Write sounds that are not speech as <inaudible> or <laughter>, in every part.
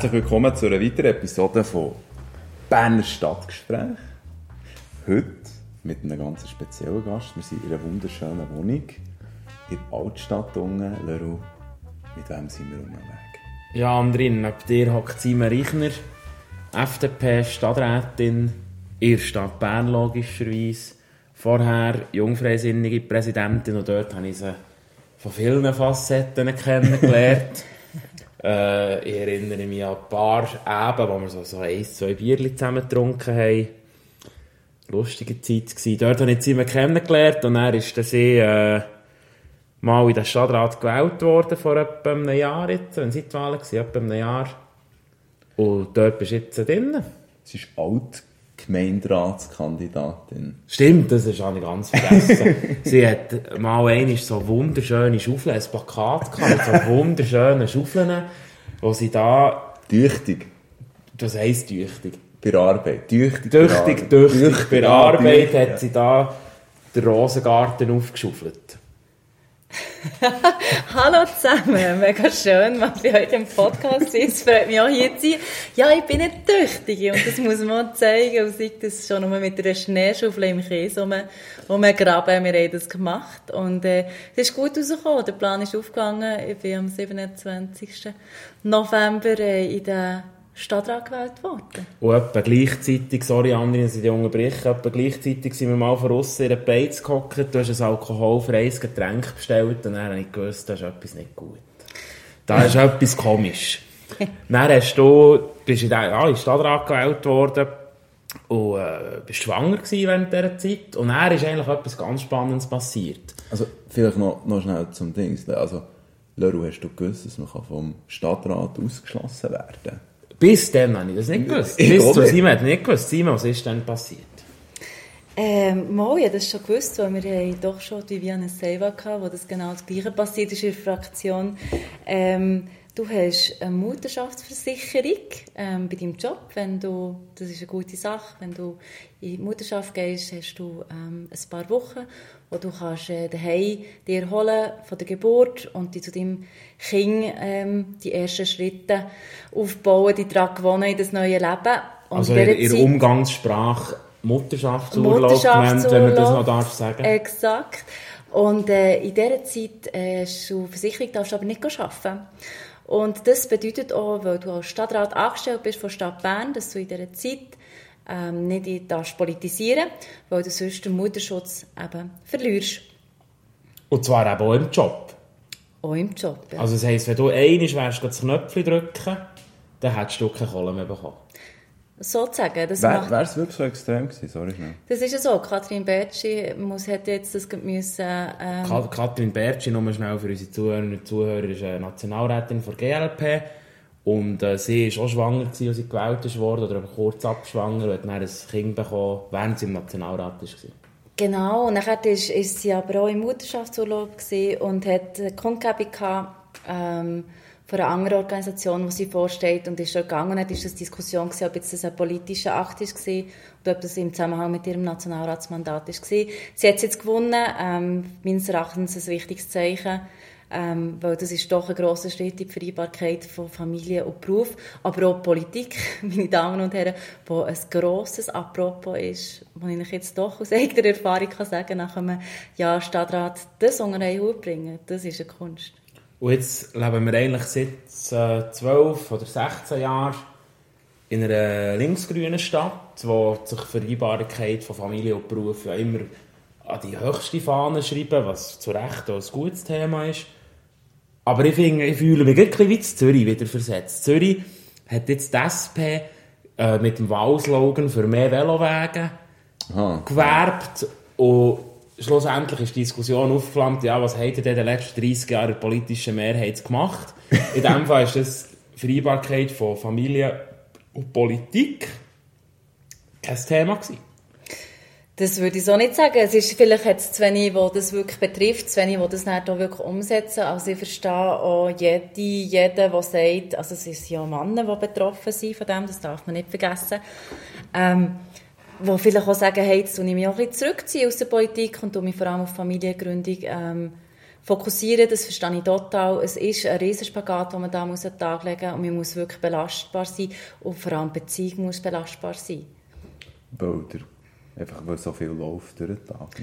Herzlich willkommen zu einer weiteren Episode von Berner Stadtgespräch. Heute mit einem ganz speziellen Gast. Wir sind in einer wunderschönen Wohnung in der Altstadt unten. Leroy, mit wem sind wir unterwegs? Ja, Andrin, neben dir hockt Simon Reichner, FDP-Stadträtin in der Stadt Bern logischerweise. Vorher jungfreisinnige Präsidentin und dort habe ich sie von vielen Facetten kennengelernt. <laughs> äh, ich erinnere mich an ein paar Abende, wo wir so, so ein, zwei Bierchen zusammen getrunken haben. Lustige Zeit gewesen. Dort habe ich Simon kennengelernt und er ist dann sie, äh, mal in den Stadtrat gewählt worden vor etwa einem Jahr jetzt, wenn es die Wahlen war, etwa einem Jahr. Und dort bist du jetzt drin. Sie ist Altgemeinderatskandidatin. Stimmt, das habe ich ganz vergessen. <laughs> Sie hat mal einmal so wunderschöne Schaufeln, ein Plakat gehabt, mit so wunderschönen Schaufeln, wo sie da, Tüchtig. das heisst tüchtig, Bei Arbeit. Tüchtig, tüchtig, bei der Arbeit. tüchtig, bei Arbeit hat sie da den Rosengarten aufgeschaufelt. <laughs> Hallo zusammen, mega schön, mal bei euch im Podcast sein. Es freut mich auch hier zu sein. Ja, ich bin eine Tüchtige und das muss man auch zeigen. Und sei das schon nur mit einer Schneeschaufel im Käse um, um graben, wir haben das gemacht. Und äh, es ist gut rausgekommen, der Plan ist aufgegangen. Ich bin am 27. November äh, in den Stadtrat gewählt worden. Und etwa gleichzeitig, sorry André, dass ich dich unterbreche, etwa gleichzeitig sind wir mal von außen in einer Beiz gehockt, du hast ein alkoholfreies Getränk bestellt und dann habe ich gewusst, da ist etwas nicht gut. Da ist etwas komisch. <laughs> dann hast du, bist in den, ja, den Stadtrat gewählt worden und äh, bist schwanger gewesen während dieser Zeit und dann ist eigentlich etwas ganz Spannendes passiert. Also, vielleicht noch, noch schnell zum Ding. Also, Leroy, hast du gewusst, dass man vom Stadtrat ausgeschlossen werden kann? Bis dann habe ich das nicht gewusst. Ich Bis zu. Simon hat nicht gewusst. Simon, was ist denn passiert? Ähm, mal, ich habe das schon gewusst, weil wir haben doch schon die Viviane Seiva gehabt, wo das genau das Gleiche passiert ist in der Fraktion. Ähm, du hast eine Mutterschaftsversicherung ähm, bei deinem Job, wenn du, das ist eine gute Sache, wenn du in die Mutterschaft gehst, hast du ähm, ein paar Wochen, wo du kannst äh, daheim dir holen von der Geburt und die zu deinem Kind ähm, die ersten Schritte aufbauen, die daran gewonnen in das neue Leben. Und Also in Zeit- Umgangssprache Mutterschaftsurlaub genannt, wenn man das noch darf sagen. Exakt. Und äh, in dieser Zeit äh, hast du Versicherung, darfst aber nicht arbeiten. Und das bedeutet auch, weil du als Stadtrat angestellt bist von Stadt Bern, dass du in dieser Zeit ähm, nicht in- darfst politisieren weil du sonst den Mutterschutz eben verlierst. Und zwar eben auch im Job. Auch im Job. Ja. Also das heisst, wenn du einig wärst, das Knöpfchen drücken, dann hättest du keine Kohle mehr bekommen. Sozusagen. Das, Wäre macht, es wirklich so extrem gewesen? Sorry, schnell. das ist ja so. Katrin Bertschi muss, hat jetzt das müssen, ähm, Ka- Katrin Bertschi, nur schnell für unsere Zuhörerinnen und Zuhörer, ist eine Nationalrätin von GLP. Und äh, sie war auch schwanger, gewesen, als sie gewählt wurde, oder kurz abschwanger und hat dann ein Kind bekommen, während sie im Nationalrat war. Genau, und dann ist, ist sie aber auch im Mutterschaftsurlaub gewesen und hat eine Kundgebung gehabt, ähm, von einer anderen Organisation, die sie vorsteht und ist dort gegangen und ist das Diskussion gewesen, ob jetzt das ein politischer Akt ist gewesen, oder ob das im Zusammenhang mit ihrem Nationalratsmandat ist gewesen. Sie hat es jetzt gewonnen, ähm, meines Erachtens ein wichtiges Zeichen, ähm, weil das ist doch ein grosser Schritt in die Vereinbarkeit von Familie und Beruf, aber auch Politik, <laughs> meine Damen und Herren, wo ein grosses Apropos ist, wo ich jetzt doch aus eigener Erfahrung kann sagen nach einem Jahr Stadtrat das unter einen Hut bringen, das ist eine Kunst. Und jetzt leben wir eigentlich seit äh, 12 oder 16 Jahren in einer linksgrünen Stadt, wo sich die Vereinbarkeit von Familie und Beruf ja immer an die höchste Fahne schreiben, was zu Recht auch ein gutes Thema ist. Aber ich, finde, ich fühle mich bisschen wie Zürich wieder versetzt. Zürich hat jetzt die SP äh, mit dem Wahlslogan für mehr Velowege Aha. gewerbt und schlussendlich ist die Diskussion aufgeflammt, ja, was habt ihr denn in den letzten 30 Jahren der politischen Mehrheit gemacht? In dem Fall ist das Vereinbarkeit von Familie und Politik kein Thema gewesen. Das würde ich so nicht sagen. Es ist vielleicht jetzt zu wenig, wo das wirklich betrifft, zu wenig, wo das dann auch wirklich umsetzen. Also ich verstehe auch jede, jeden, der sagt, also es sind ja Männer, die betroffen sind von dem, das darf man nicht vergessen. Ähm, wo vielleicht auch sagen, hey, jetzt tue ich mich auch ein bisschen zurückziehen aus der Politik und mich vor allem auf Familiengründung ähm, fokussieren, das verstehe ich total. Es ist ein Riesenspagat, den man da muss an den Tag legen muss und man muss wirklich belastbar sein und vor allem die Beziehung muss belastbar sein. Bilder. Einfach weil so viel läuft durch den Tag.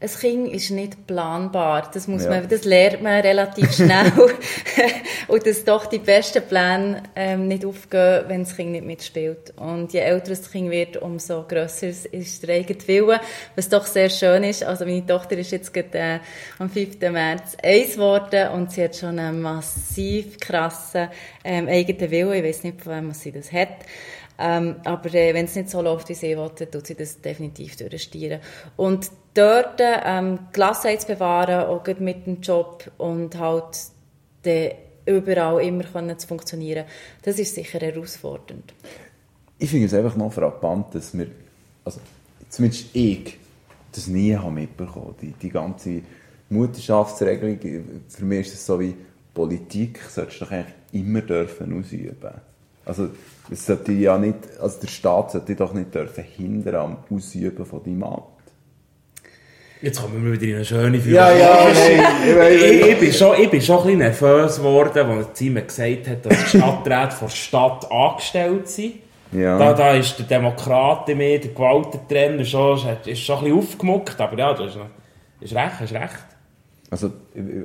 Ein Kind ist nicht planbar. Das, muss ja. man, das lernt man relativ <laughs> schnell. <laughs> und dass doch die besten Pläne ähm, nicht aufgehen, wenn das Kind nicht mitspielt. Und je älter das Kind wird, umso grösser ist der eigene Wille. Was doch sehr schön ist. Also meine Tochter ist jetzt gerade, äh, am 5. März eins geworden und sie hat schon einen massiv krassen ähm, eigenen Willen. Ich weiß nicht, von wem sie das hat. Ähm, aber äh, wenn es nicht so läuft, wie sie will, dann tut sie das definitiv durchstieren. Und dort ähm, Gelassenheit zu bewahren, auch mit dem Job und halt de, überall immer können zu funktionieren, das ist sicher herausfordernd. Ich finde es einfach noch frappant, dass wir, also zumindest ich, das nie habe mitbekommen die, die ganze Mutterschaftsregelung, für mich ist es so wie Politik, solltest du doch eigentlich immer dürfen ausüben. Also es sollte ja nicht, also der Staat sollte doch nicht dürfen hindern am Ausüben von deinem Amt. Jetzt kommen wir wieder in eine schöne Führung. Ja, ja, nein. ich, ich, bin schon, ich bin schon ein bisschen nervös geworden, als Simon gesagt hat, dass die Stadträte von der Stadt angestellt sind. Ja. Da, da ist der Demokrat in mir, der Gewaltentrainer, schon, ist schon ein bisschen aufgemuckt, aber ja, du hast, hast recht, hast recht. Also,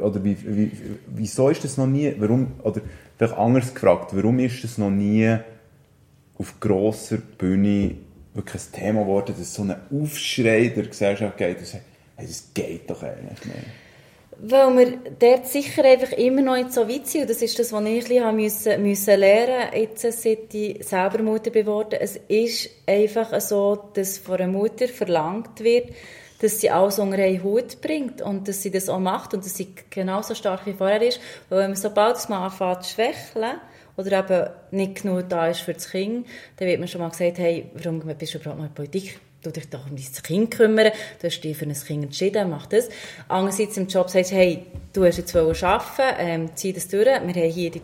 oder wie, wie, wieso ist das noch nie, warum, oder vielleicht anders gefragt, warum ist das noch nie auf grosser Bühne wirklich ein Thema geworden, dass so ein Aufschrei der Gesellschaft geht und sagt, hey, das geht doch eigentlich nicht. Weil wir dort sicher einfach immer noch nicht so weit sind. Das ist das, was ich ein bisschen müssen, müssen lernen musste, seit ich selber Mutter geworden Es ist einfach so, dass von einer Mutter verlangt wird, dass sie alles unter einen Hut bringt und dass sie das auch macht und dass sie genauso stark wie vorher ist. Weil wenn man sobald man anfängt zu schwächeln, oder eben nicht genug da ist für das Kind, dann wird man schon mal gesagt, hey, warum bist du überhaupt mal in Politik? Du dich doch um dein Kind kümmern, du hast dich für ein Kind entschieden, mach das. Andererseits im Job sagst du, hey, du hast jetzt arbeiten, ähm, zieh das durch, wir haben hier die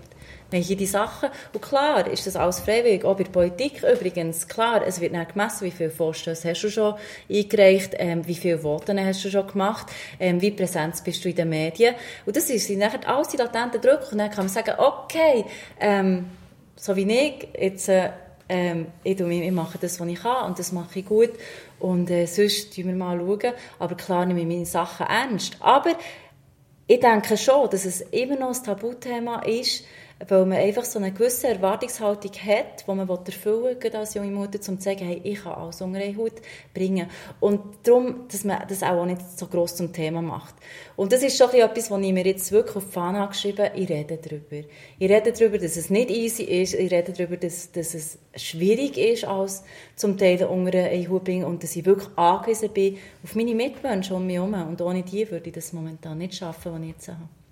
wir haben die Sachen. Und klar ist das alles freiwillig. Auch bei der Politik übrigens. Klar, es wird dann gemessen, wie viele Vorstöße hast du schon eingereicht, ähm, wie viele Voten hast du schon gemacht, ähm, wie präsent bist du in den Medien. Und das sind nachher alles die latenten Druck. Und dann kann man sagen, okay, ähm, so wie ich, jetzt, äh, ähm, ich, ich mache das, was ich kann und das mache ich gut. Und äh, sonst schauen wir mal. Schauen. Aber klar nehme ich meine Sachen ernst. Aber ich denke schon, dass es immer noch ein Tabuthema ist, weil man einfach so eine gewisse Erwartungshaltung hat, die man erfüllen will, als junge Mutter, um zu sagen, hey, ich kann alles unter eine Haut bringen. Und darum, dass man das auch nicht so gross zum Thema macht. Und das ist schon etwas, was ich mir jetzt wirklich auf die Fahne habe geschrieben ich rede darüber. Ich rede darüber, dass es nicht easy ist, ich rede darüber, dass, dass es schwierig ist, als zum Teil unter eine Haut bringen und dass ich wirklich angewiesen bin auf meine Mitmenschen um mich herum. Und ohne die würde ich das momentan nicht schaffen, was ich jetzt habe.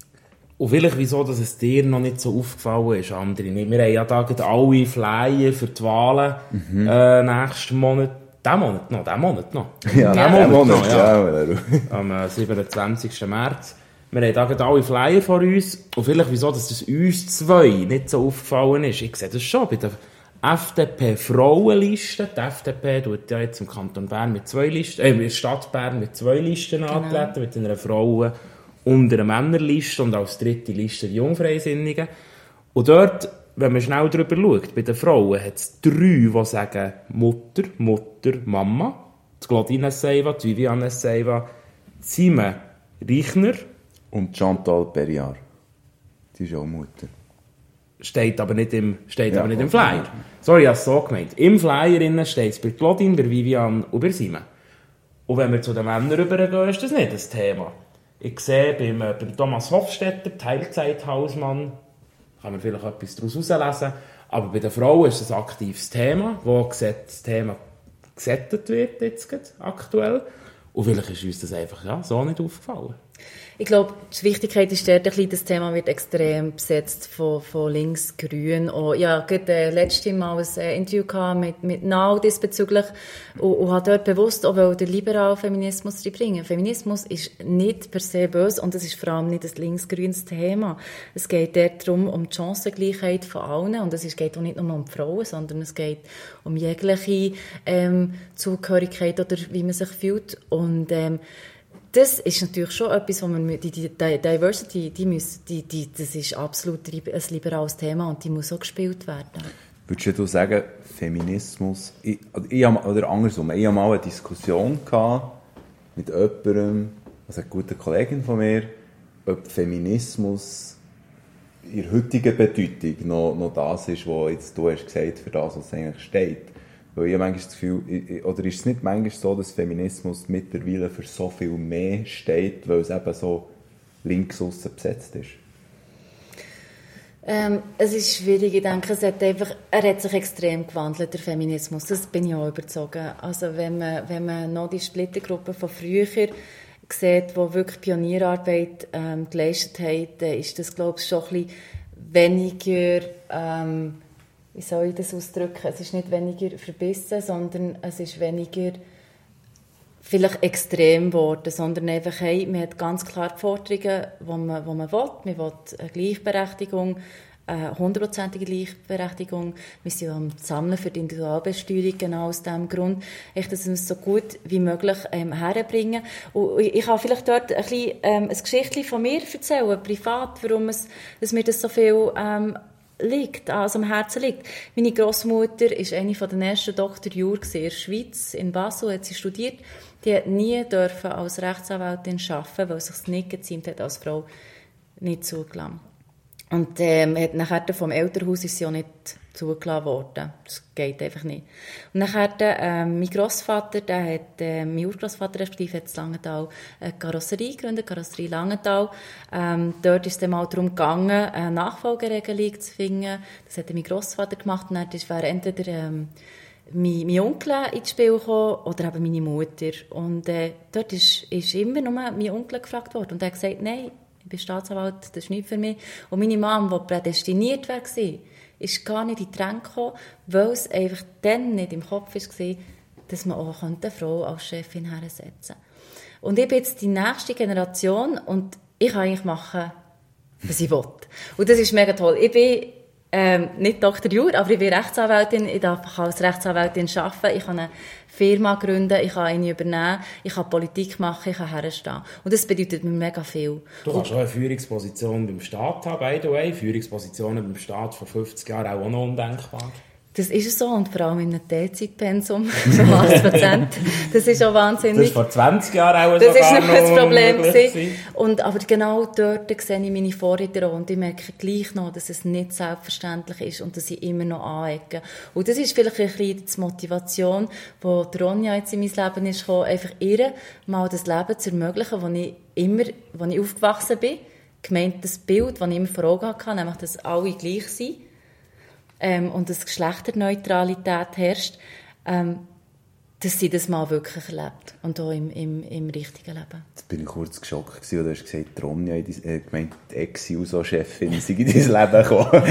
Und vielleicht wieso, dass es dir noch nicht so aufgefallen ist, andere nicht. Wir haben ja da alle Flyer für die Wahlen mhm. äh, nächsten Monat. Diesen Monat noch, diesen Monat noch. <laughs> Ja, diesen Monat, Monat noch, ja. ja. Am äh, 27. März. Wir haben da alle Flyer vor uns. Und vielleicht wieso, dass das uns zwei nicht so aufgefallen ist. Ich sehe das schon bei der FDP-Frauenliste. Die FDP tut ja jetzt im Kanton Bern mit zwei Listen, äh, in der Stadt Bern mit zwei Listen genau. antreten, mit einer Frauen- unter einer Männerliste und als dritte Liste die Jungfreisinnigen. Und dort, wenn man schnell darüber schaut, bei den Frauen hat es drei, die sagen Mutter, Mutter, Mama. Die Claudine Seiva, die Viviane Seiva, Simon Reichner. Und Chantal Perriard. Die ist auch Mutter. Steht aber nicht im, steht ja, aber nicht im Flyer. Sorry, ich habe es so gemeint. Im Flyer steht es bei Claudine, bei Viviane und bei Simon. Und wenn wir zu den Männern rübergehen, ist das nicht das Thema. Ich sehe beim, äh, beim Thomas Hofstetter, Teilzeithausmann, kann man vielleicht etwas daraus herauslesen, aber bei den Frauen ist es ein aktives Thema, wo das Thema gesettet wird jetzt aktuell. Und vielleicht ist uns das einfach ja, so nicht aufgefallen. Ich glaube, die Wichtigkeit ist dort, das Thema wird extrem besetzt von, von links, grün. Oh, ja, gerade äh, letztes Mal ein äh, Interview mit, mit Nau diesbezüglich und, und hat dort bewusst auch den liberalen Feminismus reinbringen. Feminismus ist nicht per se böse und es ist vor allem nicht ein links-grünes Thema. Es geht dort darum, um die Chancengleichheit von allen und es geht auch nicht nur um Frauen, sondern es geht um jegliche ähm, Zugehörigkeit oder wie man sich fühlt und ähm, das ist natürlich schon etwas, wo man die, die, Diversity, die muss, die, die, das ist absolut ein liberales Thema und die muss auch gespielt werden. Würdest du sagen, Feminismus, ich, ich, oder andersrum, ich hatte mal eine Diskussion mit jemandem, also einer guten Kollegin von mir, ob Feminismus in der heutigen Bedeutung noch, noch das ist, was jetzt du hast gesagt, für das, was eigentlich steht. Weil ich manchmal das Gefühl, oder ist es nicht manchmal so, dass Feminismus mittlerweile für so viel mehr steht, weil es eben so links besetzt ist? Ähm, es ist schwierig. Ich denke, es hat einfach, er hat sich extrem gewandelt, der Feminismus. Das bin ich auch überzogen. Also wenn man, wenn man noch die Splittergruppe von früher sieht, die wirklich Pionierarbeit ähm, geleistet haben, ist das, glaube ich, schon ein bisschen weniger... Ähm, wie soll ich das ausdrücken? Es ist nicht weniger verbissen, sondern es ist weniger vielleicht extrem geworden, sondern einfach, hey, man hat ganz klar die Forderungen, die man, die man will. Man will eine Gleichberechtigung, eine hundertprozentige Gleichberechtigung. Wir sind am Sammeln für die Individualbesteuerung, genau aus diesem Grund, echt, dass wir es so gut wie möglich ähm, herbringen. Und ich kann vielleicht dort ein, bisschen, ähm, ein Geschichtchen von mir erzählen, privat, warum es, dass mir das so viel ähm, liegt, also am Herzen liegt. Meine Großmutter ist eine von den ersten Dr. Jur in der Schweiz, in Basel, hat sie studiert. Die hat nie dürfen als Rechtsanwältin arbeiten, weil sich nicht geziemt hat, als Frau nicht zugelassen. Und ähm, hat nachher vom Elternhaus ist sie auch nicht zugelassen worden. Das geht einfach nicht. Und nachher, ähm, mein Grossvater, der hat, äh, mein Urgroßvater respektive, hat in Langenthal eine Karosserie gegründet, Karosserie Langenthal. Ähm, dort ist es dann mal darum gegangen, eine Nachfolgeregelung zu finden. Das hat mein Grossvater gemacht und dann wäre entweder, ähm, mein, mein Onkel ins Spiel gekommen oder eben meine Mutter. Und äh, dort ist, ist immer nur mein Onkel gefragt worden und er hat gesagt, nein, ich bin Staatsanwalt, das ist nicht für mich. Und meine Mom, die prädestiniert war, ist gar nicht in die Tränke gekommen, weil es einfach dann nicht im Kopf war, dass man auch eine Frau als Chefin hersetzen könnte. Und ich bin jetzt die nächste Generation und ich kann eigentlich machen, was ich will. Und das ist mega toll. Ich bin ähm, nicht Dr. Jur, aber ich bin Rechtsanwältin. Ich darf als Rechtsanwältin arbeiten. Ich kann eine Firma gründen, ich kann eine übernehmen, ich kann Politik machen, ich kann herstehen. Und das bedeutet mir mega viel. Du kannst auch eine Führungsposition beim Staat haben, by the way. Führungspositionen beim Staat vor 50 Jahren auch noch undenkbar. Das ist so und vor allem in einem Teilzeitpensum von <laughs> 80 Prozent. Das ist auch wahnsinnig. Das war vor 20 Jahren auch Das ist noch ein Problem gewesen. Und, aber genau dort sehe ich meine Vorredner und ich merke gleich noch, dass es nicht selbstverständlich ist und dass ich immer noch anecke. Und das ist vielleicht ein bisschen die Motivation, wo Ronja jetzt in mein Leben ist gekommen, einfach ihr mal das Leben zu ermöglichen, wo ich immer, wo ich aufgewachsen bin, gemeint das Bild, das ich immer vor Augen hatte, nämlich, dass alle gleich sind ähm, und dass Geschlechterneutralität herrscht, ähm, dass sie das mal wirklich erlebt und auch im, im, im richtigen Leben. Jetzt bin ich kurz geschockt gewesen, du hast gesagt, Ronja, äh, gemeint, die Ex-Uso-Chefin sei in dein Leben gekommen.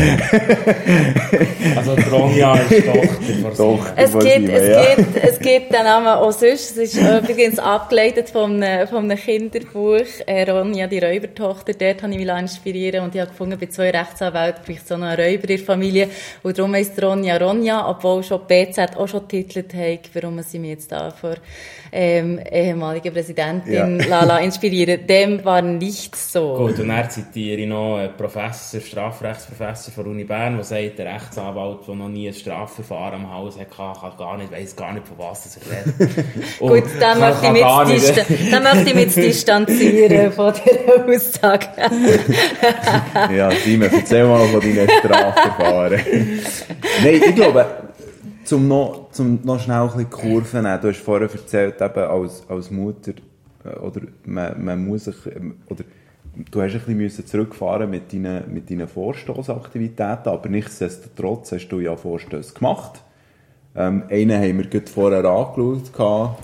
also Ronja ist Tochter Doch, es gibt, es, ja. gibt, es gibt den Namen auch sonst, es ist übrigens abgeleitet von einem, von einem Kinderbuch, äh, Ronja, die Räubertochter, dort habe ich mich inspirieren und ich habe gefunden, bei zwei Rechtsanwälten braucht so eine Räuber in der Familie und darum heisst Ronja Ronja, obwohl schon BZ auch schon titelt hat, warum sie mich jetzt da vor ähm, ehemalige Präsidentin ja. <laughs> Lala inspirieren. Dem war nicht so. Gut, und dann zitiere ich noch einen Professor, Strafrechtsprofessor von der Uni Bern, der sagt, der Rechtsanwalt, der noch nie ein Strafverfahren am Haus hatte, kann gar nicht, weiss gar nicht, von was er redet. <laughs> Gut, dann möchte, ich mich dann möchte ich mich distanzieren <laughs> von dieser Aussage. ja, Simon, erzähl mal von deinen Strafverfahren. Nein, ich glaube, zum noch, zum noch schnell ein bisschen Kurven nehmen. Du hast vorher erzählt, eben als, als Mutter, äh, oder man, man muss sich, ähm, oder du hast ein bisschen zurückfahren mit deinen, mit deinen Vorstoßaktivitäten, aber nichtsdestotrotz hast du ja Vorstöße gemacht. Ähm, einen haben wir gerade vorher angeschaut.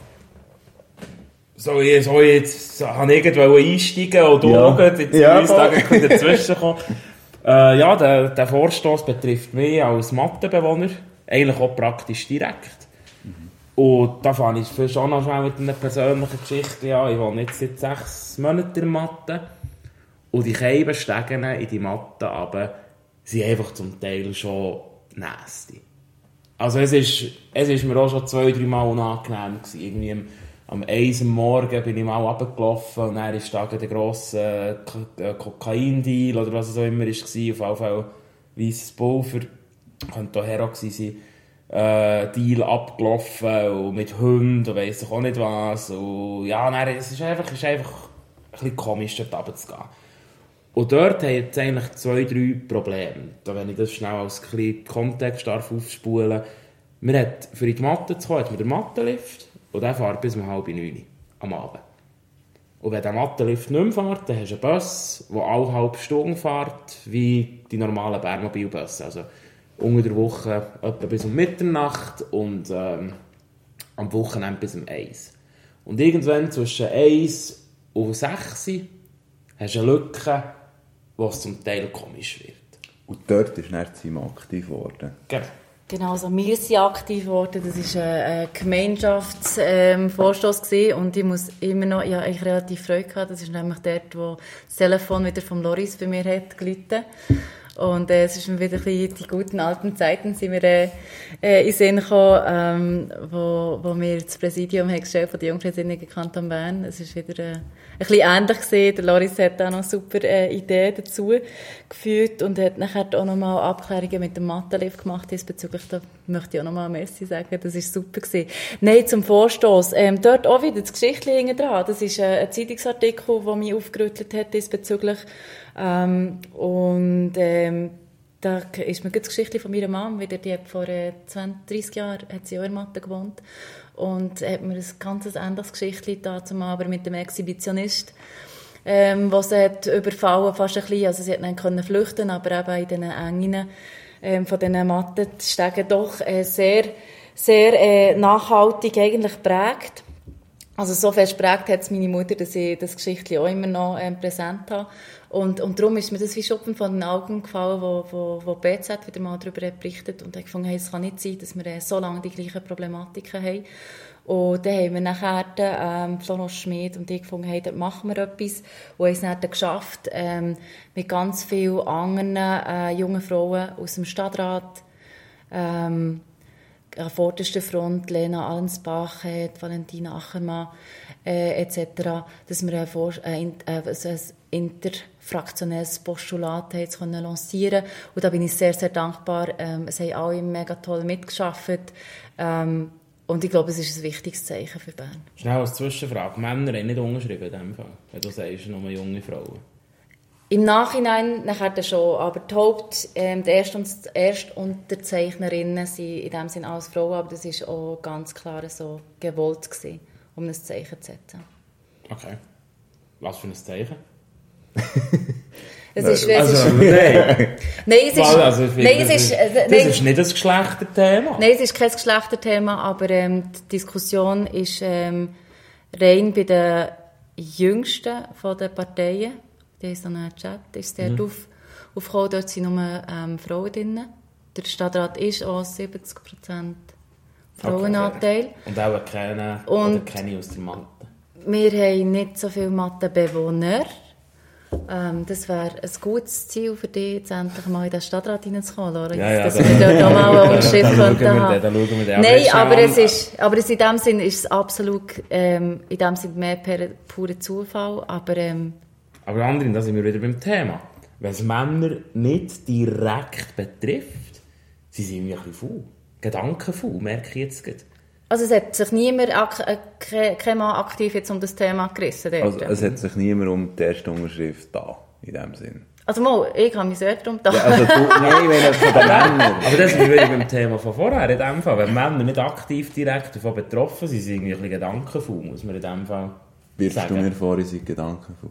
So, ich, so jetzt habe ich irgendwo einsteigen oder ja. auch jetzt ja, ist dazwischen kommen. <laughs> äh, ja, der, der Vorstoß betrifft mich als Mattenbewohner eigentlich auch praktisch direkt. Mhm. Und da fange ich schon noch schnell mit einer persönlichen Geschichte an. Ich wohne jetzt seit sechs Monaten in der Matte. Und die Scheibenstegen in die Matte aber sind einfach zum Teil schon nasty. Also es ist, es ist mir auch schon zwei, drei Mal unangenehm gewesen. Irgendwie am 1 am Morgen bin ich mal runtergelaufen und dann ist da der grosse äh, Kokain-Deal oder was es auch immer war, auf jeden Fall weißes Pulver, könnte auch Hero gewesen sein, äh, Deal abgelaufen und mit Hunden und weiss ich auch nicht was und ja, dann, es ist einfach, ist einfach ein bisschen komisch, dort runterzugehen. Und dort haben jetzt eigentlich zwei, drei Probleme. Da, wenn ich das schnell als kleinen Kontext aufspulen Man hat, für in die Matte zu kommen, hat man den Mattenlift und der fährt bis um halb neun am Abend. Und wenn der Mattenlift nicht mehr fährt, dann hast du einen Bus, der alle halbe Stunde fährt, wie die normalen Bärmobilbusse. Also unter der Woche etwa bis um Mitternacht und ähm, am Wochenende bis um 1. Und irgendwann zwischen 1 und 6 hast du eine Lücke, wo es zum Teil komisch wird. Und dort ist dann Zima aktiv geworden. Genau. Genau, also wir sind aktiv geworden. Das war ein Gemeinschaftsvorstoß ähm, und ich muss immer noch, ja, ich relativ Freude gehabt. Das ist nämlich dort, wo das Telefon wieder vom Loris bei mir hat gelitten. Und äh, es ist mir wieder ein bisschen die guten alten Zeiten sind wir äh, äh in Sinn gekommen, ähm, wo, wo wir das Präsidium haben gestellt von der Jungfreisinnigen Kanton Bern. Es ist wieder äh, ein bisschen ähnlich gesehen. Der Loris hat auch noch super äh, Ideen dazu geführt und hat nachher auch noch mal Abklärungen mit dem Mathe-Lift gemacht diesbezüglich. Da möchte ich auch noch mal Messi sagen. Das ist super gewesen. Nein, zum Vorstoß. Ähm, dort auch wieder das Geschichtliche hinten dran. Das ist äh, ein Zeitungsartikel, der mich aufgerüttelt hat diesbezüglich ähm, und ähm, da ist mir die Geschichte von meiner Mom wieder, die hat vor äh, 20, 30 Jahren hat sie auch in Mathe gewohnt und hat mir ein ganz ähnliches Geschichte dazu aber mit dem Exhibitionist ähm, was hat überfallen fast ein bisschen, also sie hat dann flüchten, aber eben in diesen Engen ähm, von diesen Mattenstegen doch äh, sehr, sehr äh, nachhaltig eigentlich prägt. Also so fest prägt hat es meine Mutter, dass ich das Geschichte auch immer noch ähm, präsent habe. Und, und darum ist mir das wie Schuppen von den Augen gefallen, wo, wo, wo BZ wieder mal darüber berichtet und ich gefunden, hey, es kann nicht sein, dass wir äh, so lange die gleichen Problematiken haben. Und dann haben wir nachher, ähm, Flono Schmid und ich gefunden, hey, dort machen wir etwas. Und haben es dann geschafft, ähm, mit ganz vielen anderen äh, jungen Frauen aus dem Stadtrat, ähm, an vorderster Front, Lena Allensbach, äh, Valentina Achermann, äh, etc., dass wir ein, Vor äh, äh, ein interfraktionelles Postulat jetzt können lancieren Und da bin ich sehr, sehr dankbar. Ähm, es haben alle mega toll mitgeschafft. Ähm, und ich glaube, es ist ein wichtiges Zeichen für Bern. Schnell als Zwischenfrage. Männer haben nicht unterschrieben in diesem Fall, wenn du sagst, nur junge Frauen. Im Nachhinein nachher schon, aber die Haupt, ähm, die Erst- und Erstunterzeichnerinnen sind in dem Sinne als Frauen, aber das war auch ganz klar so gewollt gewesen, um ein Zeichen zu setzen. Okay. Was für ein Zeichen? <laughs> Es ist, es also, ist, <laughs> nein. nein, es ist, also, nein, es das ist, ist, äh, das ist nicht ein Geschlechterthema. nein, es ist kein Geschlechterthema, aber ähm, die Diskussion ist ähm, rein bei den Jüngsten von den Parteien. Die haben so einen Chat, ist dort Mhm. auf, aufgekommen, dort sind nur ähm, Frauen drin. Der Stadtrat ist auch 70% Frauenanteil. Und auch keine, Und- oder keine aus der Mathe. Wir haben nicht so viele Mathe-Bewohner. Ähm, das wäre ein gutes Ziel für dich, jetzt endlich mal in den Stadtrat reinzukommen, Lorenz. Ja, ja, dass da- <laughs> wir dort auch mal eine da- Unterschrift da schauen könnten wir haben. da Nein, aber es ist, aber es in dem Sinn ist es absolut, ähm, in dem Sinn mehr per purer Zufall, aber ähm, Aber Andrin, da sind wir wieder beim Thema. Wenn es Männer nicht direkt betrifft, sie sind ein bisschen faul. Gedankenfaul, merke ich jetzt gerade. Also es hat sich niemand, ak äh, ke- kein Mann aktiv jetzt um das Thema gerissen. Dort. Also es hat sich niemand um die erste Unterschrift da, in dem Sinn. also mal, ich habe mich sehr darum gedacht. Ja, also du, nein, wenn es von den <laughs> Männern... Aber das wir wieder beim Thema von vorher. In dem Fall, wenn Männer nicht aktiv direkt davon betroffen sind, sind sie irgendwie ein bisschen gedankenfaul, muss man in dem Fall Wirfst du sagen. mir vor, ich sei gedankenvoll?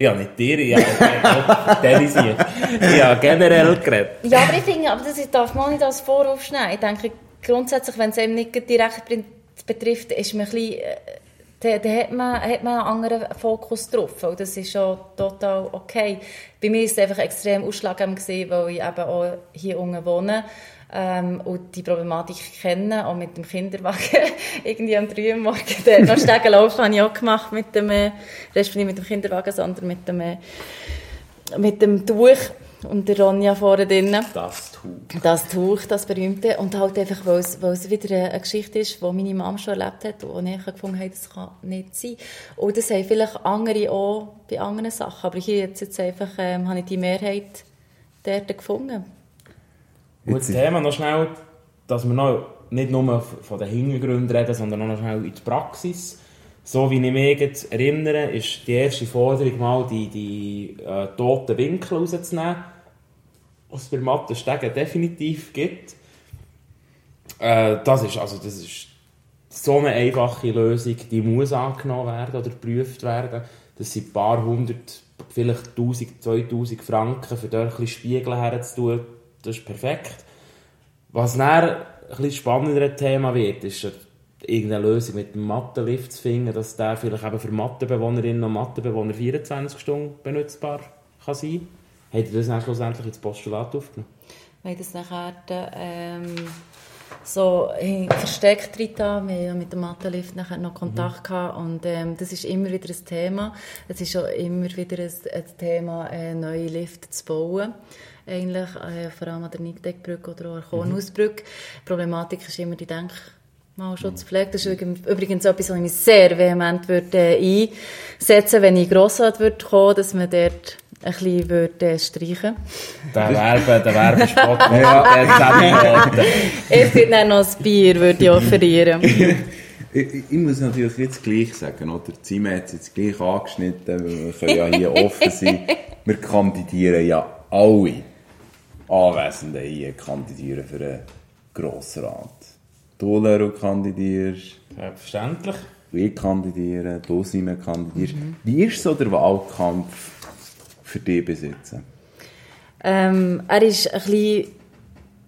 Ja, nicht dir, ja, der ist hier. Ja, generell geredet. Ja, aber ich finde, aber das darf man nicht als Vorwurf nehmen. Ich denke, grundsätzlich, wenn es eben nicht direkt betrifft, ist man ein bisschen, äh, da, da hat, man, hat man einen anderen Fokus drauf. Und das ist schon total okay. Bei mir war es einfach extrem ausschlaggebend, weil ich eben auch hier unten wohne. Ähm, und die Problematik kenne, auch mit dem Kinderwagen, <laughs> irgendwie am 3 Uhr morgen, der noch Stegen laufen, habe ich auch gemacht mit dem, äh, respektive mit dem Kinderwagen, sondern mit dem, äh, mit dem Tuch. Und der Ronja vorne drinnen. Das Tuch. Das Tuch, das berühmte. Und halt einfach, weil es, weil es wieder eine Geschichte ist, die meine Mama schon erlebt hat und ich gefunden habe, das kann nicht sein. Und das haben vielleicht andere auch bei anderen Sachen. Aber hier jetzt, jetzt einfach, ähm, habe ich die Mehrheit dort gefunden. Gutes Thema, noch schnell, dass wir noch nicht nur von den Hintergründen reden, sondern auch noch schnell in die Praxis. So wie ich mich jetzt erinnere, ist die erste Forderung mal, die, die äh, toten Winkel rauszunehmen, was es bei Mattenstegen definitiv gibt. Äh, das ist, also das ist so eine einfache Lösung, die muss angenommen werden oder geprüft werden. Das sind ein paar hundert, vielleicht 1000, 2000 Franken, für dort ein bisschen Spiegel herzutun. Das ist perfekt. Was dann ein spannenderes Thema wird, ist irgendeine Lösung mit dem Mattenlift zu finden, dass der vielleicht eben für Mattenbewohnerinnen und Mattenbewohner 24 Stunden benutzbar kann sein kann. Habt ihr das dann schlussendlich ins Postulat aufgenommen? Wir haben das nachher ähm, so versteckt drin. Wir haben ja mit dem Mattenlift nachher noch Kontakt mhm. gehabt und ähm, das ist immer wieder ein Thema. Es ist auch immer wieder ein, ein Thema, äh, neue Lifte zu bauen eigentlich, äh, vor allem an der Nigdeckbrücke oder auch an der Kornhausbrücke. Die Problematik ist immer die Denkmalschutzpflege. Das ist übrigens etwas, was ich mich sehr vehement würde, äh, einsetzen wenn ich Grossrat würde kommen, dass man dort ein bisschen würde, äh, streichen Der Werbe, der Werbespot, <laughs> ja. Ich würde dann noch ein Bier würde ich offerieren. <laughs> Ich, ich, muss natürlich jetzt gleich sagen, oder? Die Zime hat es jetzt gleich angeschnitten, wir können ja hier offen sein. Wir kandidieren ja alle. Anwesenden hier kandidieren für den Grossrat. Du, Lero, kandidierst. Selbstverständlich. Ich kandidiere, du, Simon, kandidierst. Mhm. Wie ist so der Wahlkampf für dich besitzen? Ähm, er ist ein bisschen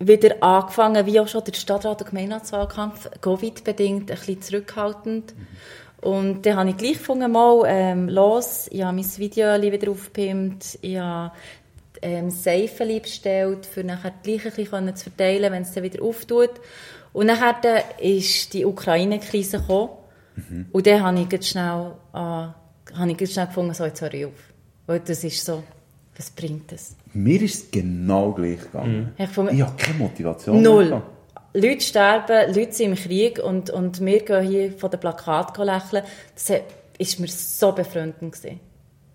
wieder angefangen, wie auch schon der Stadtrat- und Gemeinderatswahlkampf, Covid-bedingt, ein bisschen zurückhaltend. Mhm. Und dann habe ich gleich gefunden, mal ähm, los, ich habe mein Video wieder aufgepimpt, ich habe ähm, Seifen bestellt, für nachher gleich ein bisschen zu verteilen, wenn es dann wieder auftut. Und nachher ist die Ukraine-Krise gekommen. Mhm. Und dann habe ich schnell, äh, habe ich schnell gefunden, so, jetzt höre ich auf. Weil das ist so, was bringt das? Mir ist es genau gleich gegangen. Mhm. Ich, fand, ich habe keine Motivation Null. Leute sterben, Leute sind im Krieg und, und wir gehen hier von den Plakaten lächeln. Das war mir so befremdend. Gewesen.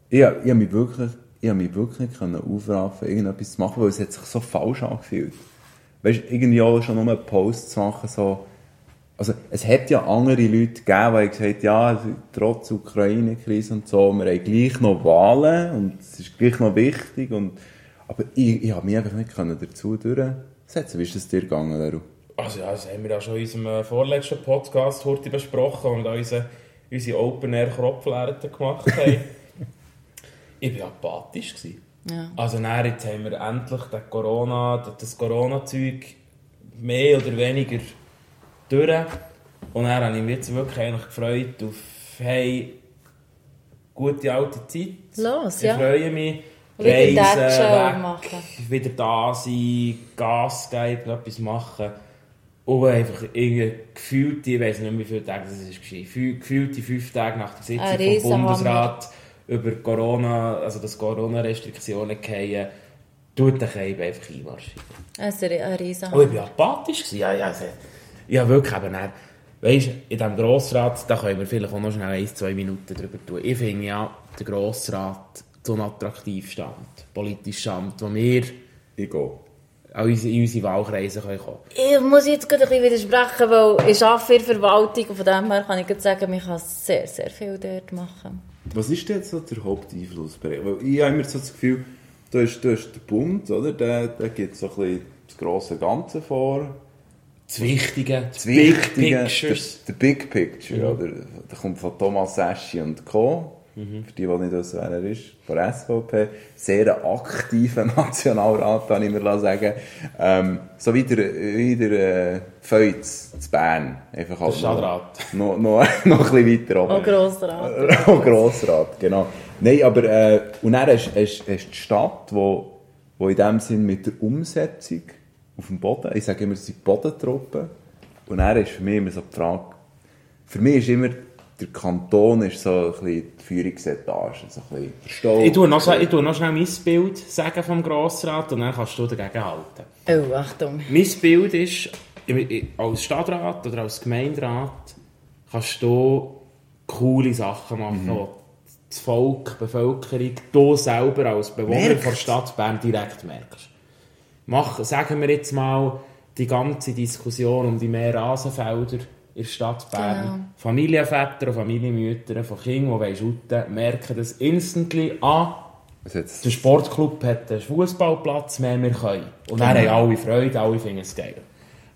Ich, ich habe mich wirklich ich habe mich wirklich nicht aufraffen irgendetwas zu machen, weil es hat sich so falsch angefühlt. Weißt du, irgendwie auch schon nur einen Post zu machen, so, also, es hat ja andere Leute gegeben, die gesagt haben, ja, trotz Ukraine-Krise und so, wir haben gleich noch Wahlen und es ist gleich noch wichtig und, aber ich, ich habe mich einfach nicht dazu durchsetzen Wie ist es dir gegangen, Leru? Also ja, das haben wir ja schon in unserem äh, vorletzten Podcast heute besprochen, wo wir da unsere, unsere Open-Air-Kropflärten gemacht haben. <laughs> ich war apathisch. Ja. Also dann, jetzt haben wir endlich das Corona, das Corona-Zeug mehr oder weniger durch. Und dann habe ich mich jetzt wirklich eigentlich gefreut auf hey, gute alte Zeit. Los, ich ja. freue mich. Reisen, weg, machen. wieder da sein, Gas geben, etwas machen. Und einfach irgendwie gefühlt, ich weiß nicht mehr, wie viele Tage das ist, gefühlt die fünf Tage nach der Sitzung vom Bundesrat über Corona, also dass Corona-Restriktionen fallen, tut der Keim einfach einmarschieren. Also ein riesen Oh, ich war apathisch. Ja, ja, also, ja wirklich eben dann, weißt, in diesem Grossrat, da können wir vielleicht auch noch schnell ein, zwei Minuten drüber tun. Ich finde ja, der Grossrat so ein attraktiv Stand, politisch Stand, wo wir ich gehe. Auch in unsere Wahlkreise können kommen Ich muss jetzt gerade ein bisschen widersprechen, weil ich arbeite in der Verwaltung und von dem her kann ich sagen, man kann sehr, sehr viel dort machen. Was ist denn so der Haupteinflussbereich? Weil ich habe immer so das Gefühl, da ist, da ist der Bund, oder? Der, der gibt so ein bisschen das grosse Ganze vor. Das Wichtige, das Wichtige, Big Pictures. Der, der Big Picture, mhm. oder? Der kommt von Thomas Eschi und Co. Mhm. Für die, die nicht wissen, wer er ist, von der SVP. Sehr aktiver <laughs> Nationalrat, kann ich mir sagen. Ähm, so wie der, wie der äh, Feuz zu Bern. Einfach halt Stadtrat. Noch, noch, <laughs> noch, ein bisschen weiter oben. Auch Grossrat. <laughs> Auch Grossrat, genau. Nein, aber äh, und dann hast du die Stadt, wo, wo in dem Sinn mit der Umsetzung auf dem Boden, ich sage immer, es sind Bodentruppen. Und dann ist für mich immer so die Frage, für mich ist immer der Kanton ist so ein bisschen die Führungsetage, so ein bisschen der Stolz. Ich tue, noch, schnell- ich tue noch schnell mein Bild sagen vom Grossrat und dann kannst du dagegen halten. Oh, Achtung. Mein Bild ist, als Stadtrat oder als Gemeinderat kannst du coole Sachen machen, wo das Volk, die Bevölkerung, du selber als Bewohner Merkt. der Stadt Bern direkt merkst. Mach, sagen wir jetzt mal, die ganze Diskussion um die mehr Rasenfelder in der Stadt Bern. Genau. Familienväter und Familienmütter von Kindern, die shooten merken das instantly an, der Sportclub hat einen Fußballplatz mehr, wir können. Und dann haben alle Freude, alle finden es geil.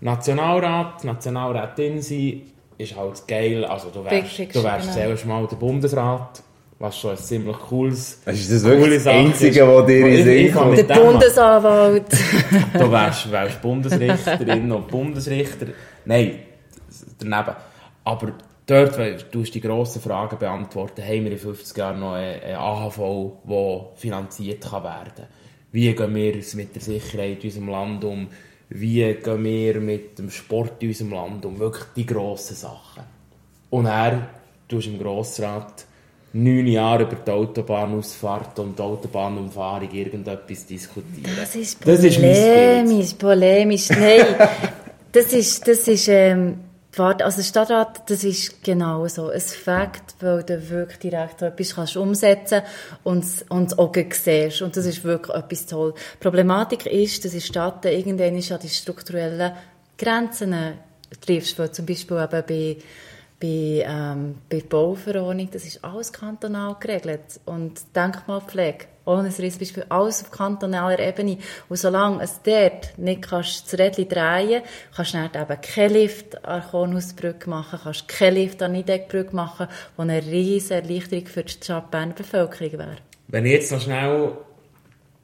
Nationalrat, Nationalrätin sein, ist halt geil. Also du wärst, Wichtigste, du wärst genau. zuerst mal der Bundesrat, was schon ein ziemlich cooles, Also ist das wirklich das Einzige, was dir in Sinn kommt? mit Der dem- Bundesanwalt. <laughs> Du wärst, wärst Bundesrichterin und Bundesrichter. Nein, daneben. Aber dort, weil du hast die grossen Fragen beantworten, haben wir in 50 Jahren noch eine, AHV, die finanziert kann werden Wie gehen wir mit der Sicherheit in unserem Land um? Wie gehen wir mit dem Sport in unserem Land um? Wirklich die grossen Sachen. Und er, du hast im Grossrat neun Jahre über die Autobahnausfahrt und die Autobahnumfahrung irgendetwas diskutieren. Das ist Das ist polemisch, polemisch. Nein, <laughs> das ist, das ist, ähm, warte, also Stadtrat, das ist genau so. Ein Fakt, weil du wirklich direkt etwas kannst umsetzen und es- und es auch gleich siehst. Und das ist wirklich etwas toll. Die Problematik ist, dass in Stadt irgendwann an die strukturellen Grenzen triffst, weil zum Beispiel eben bei bei, ähm, bei Bauverordnung, das ist alles kantonal geregelt. Und Denkmalpflege, ohne ein Beispiel, alles auf kantonaler Ebene. Und solange es dort nicht kannst das Rädchen drehen kannst du dann eben keinen Lift an der Kornhausbrücke machen, kannst keinen Lift an der Nidegbrücke machen, was eine riesige Erleichterung für die Stadt Bevölkerung wäre. Wenn ich jetzt noch schnell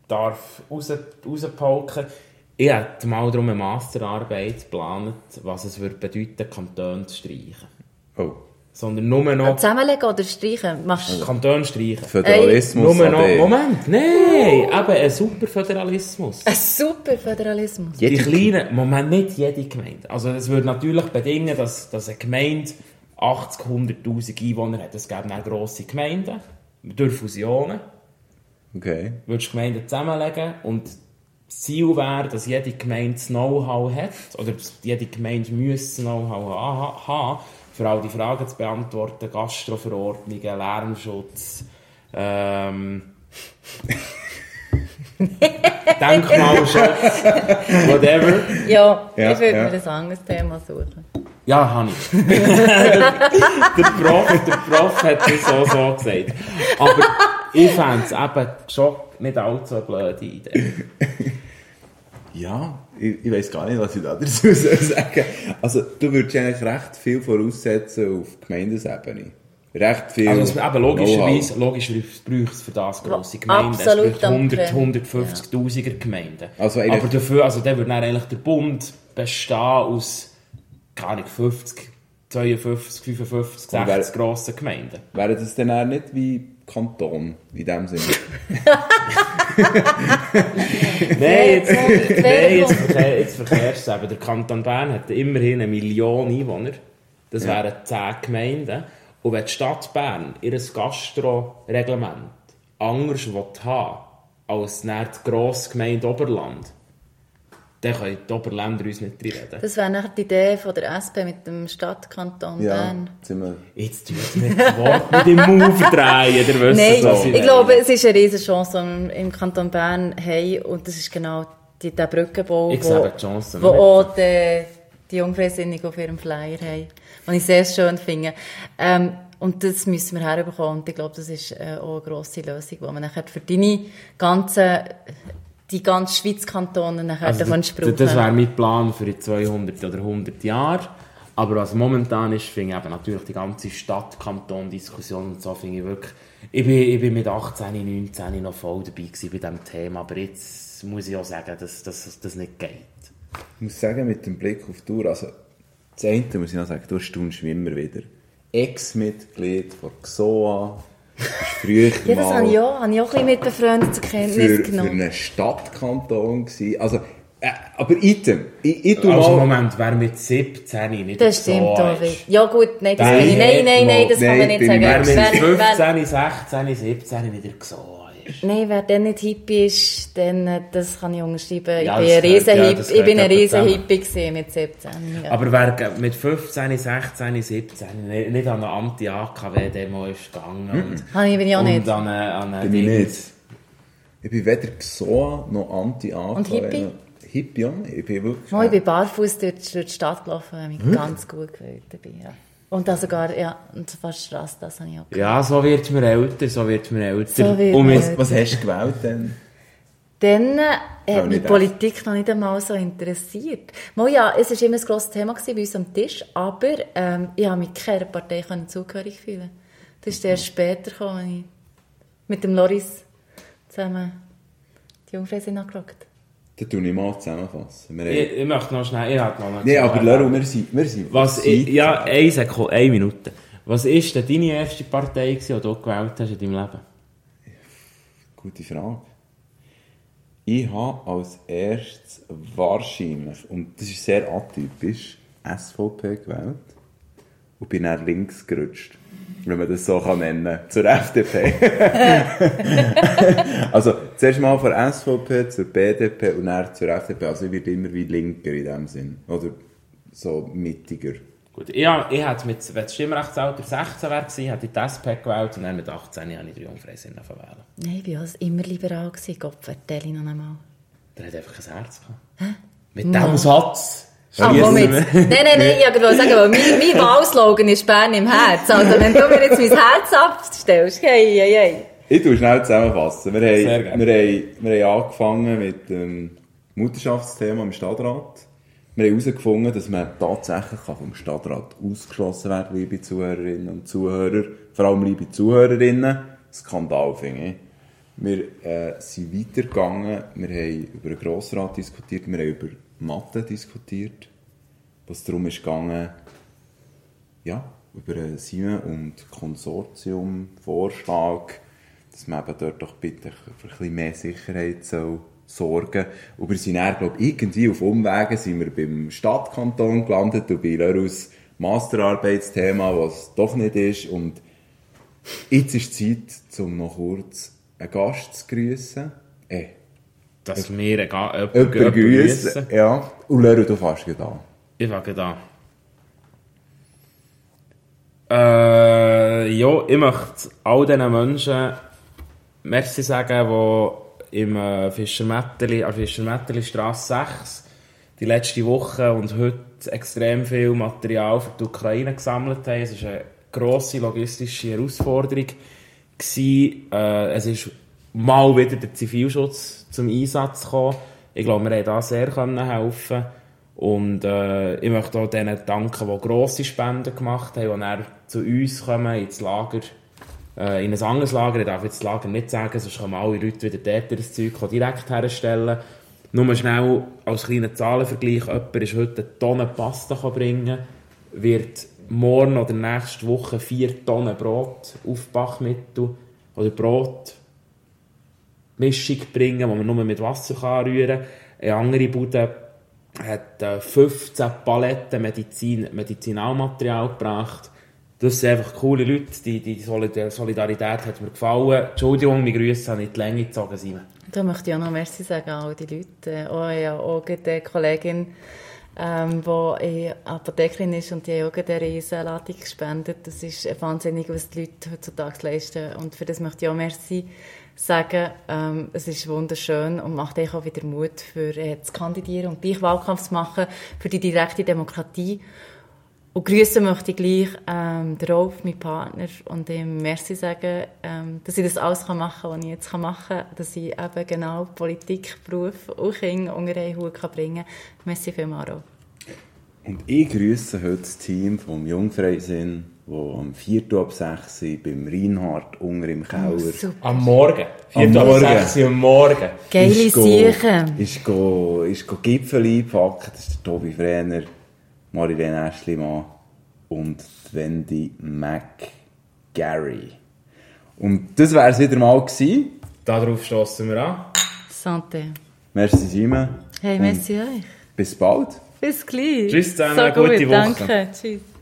darf raus, rauspauken ich hätte mal darum eine Masterarbeit geplant, was es würde bedeuten, Kantone zu streichen. Oh. Sondern nur noch Zusammenlegen oder streichen, machst du Kantone streichen. Föderalismus Nur noch. Moment, nein, eben ein super Föderalismus. ein super Föderalismus. Die kleinen, Moment, nicht jede Gemeinde. Also es würde natürlich bedingen, dass, dass eine Gemeinde 80, 100'000 Einwohner hat. Es gäbe dann grosse Gemeinden durch Fusionen. Okay. würdest du Gemeinden zusammenlegen und das Ziel wäre, dass jede Gemeinde das Know-how hat, oder jede Gemeinde müsse das Know-how ha- haben, für all die Fragen zu beantworten, Gastroverordnungen, Lärmschutz, ähm, <laughs> Denkmalschutz, whatever. Ja, Ja, ich würde ja. mir ein anderes Thema suchen. Ja, habe ich. <laughs> der, Prof, der Prof hat es so, so gesagt. Aber ich fände es eben schon nicht allzu eine blöde Idee. Ja, ich, ich weiß gar nicht, was ich da dazu <laughs> soll sagen Also, du würdest eigentlich recht viel voraussetzen auf Gemeindesebene. Recht viel. Also eben, logischerweise, logischerweise braucht es für das grosse Gemeinden. Absolut, es braucht 100, danke. 150'000er Gemeinden. Also Aber dafür, also dann würde dann eigentlich der Bund bestehen aus, keine Ahnung, 50, 52, 55, Und wer- 60 grossen Gemeinden. Wäre das dann auch nicht wie Kanton, in dem Sinne? <laughs> <laughs> Nein, jetzt, nein, jetzt, verkehr, jetzt verkehrst du es eben. Der Kanton Bern hat immerhin eine Million Einwohner. Das Ja. wären 10 Gemeinden. Und wenn die Stadt Bern ihr Gastro-Reglement anders haben als die Grossgemeinde Oberland, dann können die Oberländer uns nicht reinreden. Das wäre nachher die Idee von der SP mit dem Stadtkanton Ja, Bern. wir... Jetzt tut es nicht das Wort mit dem Mund verdrehen, ihr wisst Nein, was ich will. glaube, es ist eine riesige Chance, die wir im Kanton Bern haben. Und das ist genau die, der Brückenbau, Ich wo, sehe die Chance wo nicht. auch die, die Jungfreisinnigen auf ihrem Flyer haben. Was ich sehr schön finde. Ähm, und das müssen wir herbekommen. Und ich glaube, das ist äh, auch eine grosse Lösung, die man nachher für deine ganzen, die ganze Schweiz-Kantone nachher Also, davon das, spruchen. das wäre mein Plan für die 200 oder 100 Jahre. Aber was momentan ist, finde ich eben natürlich die ganze Stadt-Kanton-Diskussion und so, finde ich wirklich... Ich bin, ich bin mit 18, 19 noch voll dabei gewesen bei diesem Thema, aber jetzt muss ich auch sagen, dass dass das nicht geht. Ich muss sagen, mit dem Blick auf die Uhr, also das eine muss ich noch sagen, du staunst wie immer wieder. Ex-Mitglied von XOA, früher ja, das mal habe ich auch, habe ich auch ein bisschen mit befreundet zur Kenntnis für, für genommen. einen Stadtkanton gewesen. Also, Äh, aber item. Ich, ich tu Also mal... Moment, wer mit 17 nicht Das so stimmt wieder. Ja gut, nein, das Nein, nein, nein, nein, das kann man nicht sagen. Wer mit Wer- wer- 15, 16, 17 nicht so. Nein, wer dann nicht Hippie ist, dann, äh, das kann ich unterschreiben. Ja, ich, bin gehört- ja, Hippie- ich bin ein riesen Hippie mit 17. Ja. Aber wer mit 15, 16, 17 nicht, nicht an eine Anti-AKW-Demo ist gegangen und, Habe ich, bin ich auch und nicht. an eine, an eine Bin ich nicht. Ich bin weder XOA noch Anti-AKW. Und Hippie? Hippie auch nicht. Ich bin wirklich... Mal, ich bin barfuß durch, durch die Stadt gelaufen, habe mich ganz gut gefühlt dabei. Ja. Und dann sogar, ja, und fast Strasse, das habe ich auch Ja, so wird man älter, so wird man älter. So wird und man älter. Was hast du gewählt denn? Dann äh, hat mich Politik noch nicht einmal so interessiert. Mal ja, es war immer ein grosses Thema gewesen bei uns am Tisch, aber ähm, ich habe mich keiner Partei können zugehörig fühlen. Das ist erst später gekommen, als ich mit dem Loris zusammen die Jungfrau sind angeschaut. Dann tue ich mal zusammenfassen. Wir. Ich, ich möchte noch schnell, ich hätte noch Nee, aber Leru, wir sind... Wir sind Was, ich, ja, eine Sekunde, eine Minute. Was ist denn deine erste Partei, gewesen, die du gewählt hast in deinem Leben? Gute Frage. Ich habe als erstes wahrscheinlich, und das ist sehr atypisch, SVP gewählt und bin dann links gerutscht. Wenn man das so kann nennen zur <laughs> FDP. <laughs> also zuerst mal von SVP zur BDP und dann zur FDP. Also ich werde immer wie linker in dem Sinn. Oder so mittiger. Gut, ich, ich hätte mit, wenn das Stimmrechtsalter 16 wäre, gewesen, hätte ich die SP gewählt und dann mit 18 habe ich den Jungfreisinnigen wählen. Nein, ich war auch immer liberal. gewesen. Gott, vertelle ich noch einmal. Der hat einfach ein Herz gehabt. Mit dem Satz. Ah, schiessen komm jetzt. Nein, nein, nein, ich wollte sagen, weil mein, mein Wahlslogan ist Bern im Herz. Also, wenn du mir jetzt mein Herz abstellst, hey, hey, hey. Ich tue schnell zusammenfassen. Wir haben, wir haben, wir haben angefangen mit dem Mutterschaftsthema im Stadtrat. Wir haben herausgefunden, dass man tatsächlich kann vom Stadtrat ausgeschlossen werden liebe Zuhörerinnen und Zuhörer. Vor allem liebe Zuhörerinnen. Skandal, finde ich. Wir äh, sind weitergegangen. Wir haben über den Grossrat diskutiert. Wir haben über Mathe diskutiert. Was darum ist gegangen, ja, über einen Simon- und Konsortium-Vorschlag, dass man eben dort doch bitte für ein bisschen mehr Sicherheit soll sorgen Und wir sind dann, glaube ich, irgendwie auf Umwegen sind wir beim Stadtkanton gelandet und bei Lerus Masterarbeitsthema, was doch nicht ist. Und jetzt ist die Zeit, um noch kurz einen Gast zu grüßen. Eh, Dass wir egal, jemanden jemanden grüßen. Ja. Und Leru, du fährst an. Ich fange da. Äh, ja, ich möchte all diesen Menschen Merci sagen, die im äh, Fischermetteli, an Fischermetteli Straße 6 die letzte Woche und heute extrem viel Material für die Ukraine gesammelt haben. Es war eine grosse logistische Herausforderung. Äh, es ist mal wieder der Zivilschutz zum Einsatz gekommen. Ich glaube, wir haben da sehr können helfen und äh, ich möchte auch denen danken, die grosse Spenden gemacht haben, die dann zu uns kommen, ins Lager, äh, in ein anderes Lager. Ich darf jetzt das Lager nicht sagen, sonst kommen alle Leute wieder dort das Zeug direkt herstellen. Nur schnell als kleiner Zahlenvergleich, jemand ist heute eine Tonne Pasta bringen, wird morgen oder nächste Woche vier Tonnen Brot auf Bachmittel oder Brot Mischung bringen, die man nur mit Wasser kann rühren kann. Eine andere Bude hat äh, 15 Paletten Medizin, Medizinalmaterial gebracht. Das sind einfach coole Leute, die, die Solidar- Solidarität hat mir gefallen. Entschuldigung, meine Grüße habe nicht die Länge gezogen, Simon. Da möchte ich auch noch Merci sagen an all die Leute. Äh, Auch, ja, auch eine Kollegin, ähm, die Apothekerin ist und die auch eine Riesenladung gespendet. Das ist wahnsinnig, was die Leute heutzutage leisten. Und für das möchte ich auch Merci sagen. Ähm, es ist wunderschön und macht euch auch wieder Mut, für äh, zu kandidieren und gleich Wahlkampf zu machen für die direkte Demokratie. Und grüßen möchte ich gleich ähm, Rolf, meinen Partner, und ihm Merci sagen, ähm, dass ich das alles kann machen kann, was ich jetzt machen kann. Dass ich eben genau Politik, Beruf und Kinder unter einen Hut kann bringen kann. Merci vielmals, Rolf. Und ich grüße heute das Team vom Jungfreisinn, wo am 4. ab 6 Uhr beim Reinhard unter im Keller Super. Am Morgen. Am 4. Morgen. 6 Uhr am Morgen. Geile Siechen. Ist go, ist go Gipfel einpacken. Das ist der Tobi Frenner, Marilene Aschlimann und Wendy McGarry. Und das wäre es wieder mal gewesen. Darauf stoßen wir an. Santé. Merci Simon. Hey, merci euch. Bis bald. Bis gleich. Tschüss zusammen, so gute gut, Woche. Danke. Tschüss.